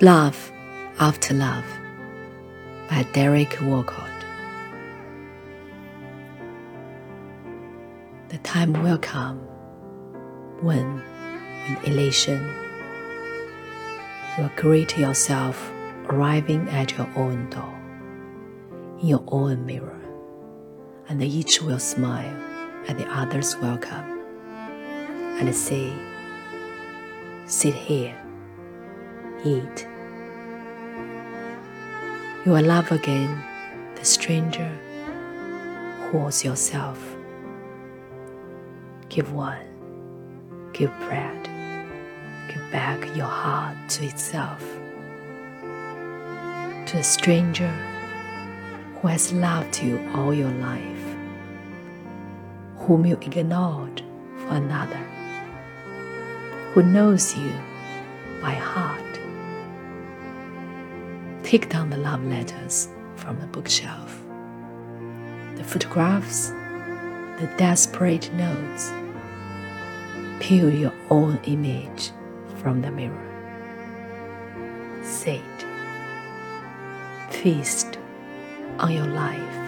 Love After Love by Derek Walcott. The time will come when, with elation, you will greet yourself arriving at your own door, in your own mirror, and each will smile at the other's welcome and say, Sit here, eat. You will love again the stranger who was yourself. Give one, give bread, give back your heart to itself. To the stranger who has loved you all your life, whom you ignored for another, who knows you by heart. Take down the love letters from the bookshelf, the photographs, the desperate notes. Peel your own image from the mirror. Sit, feast on your life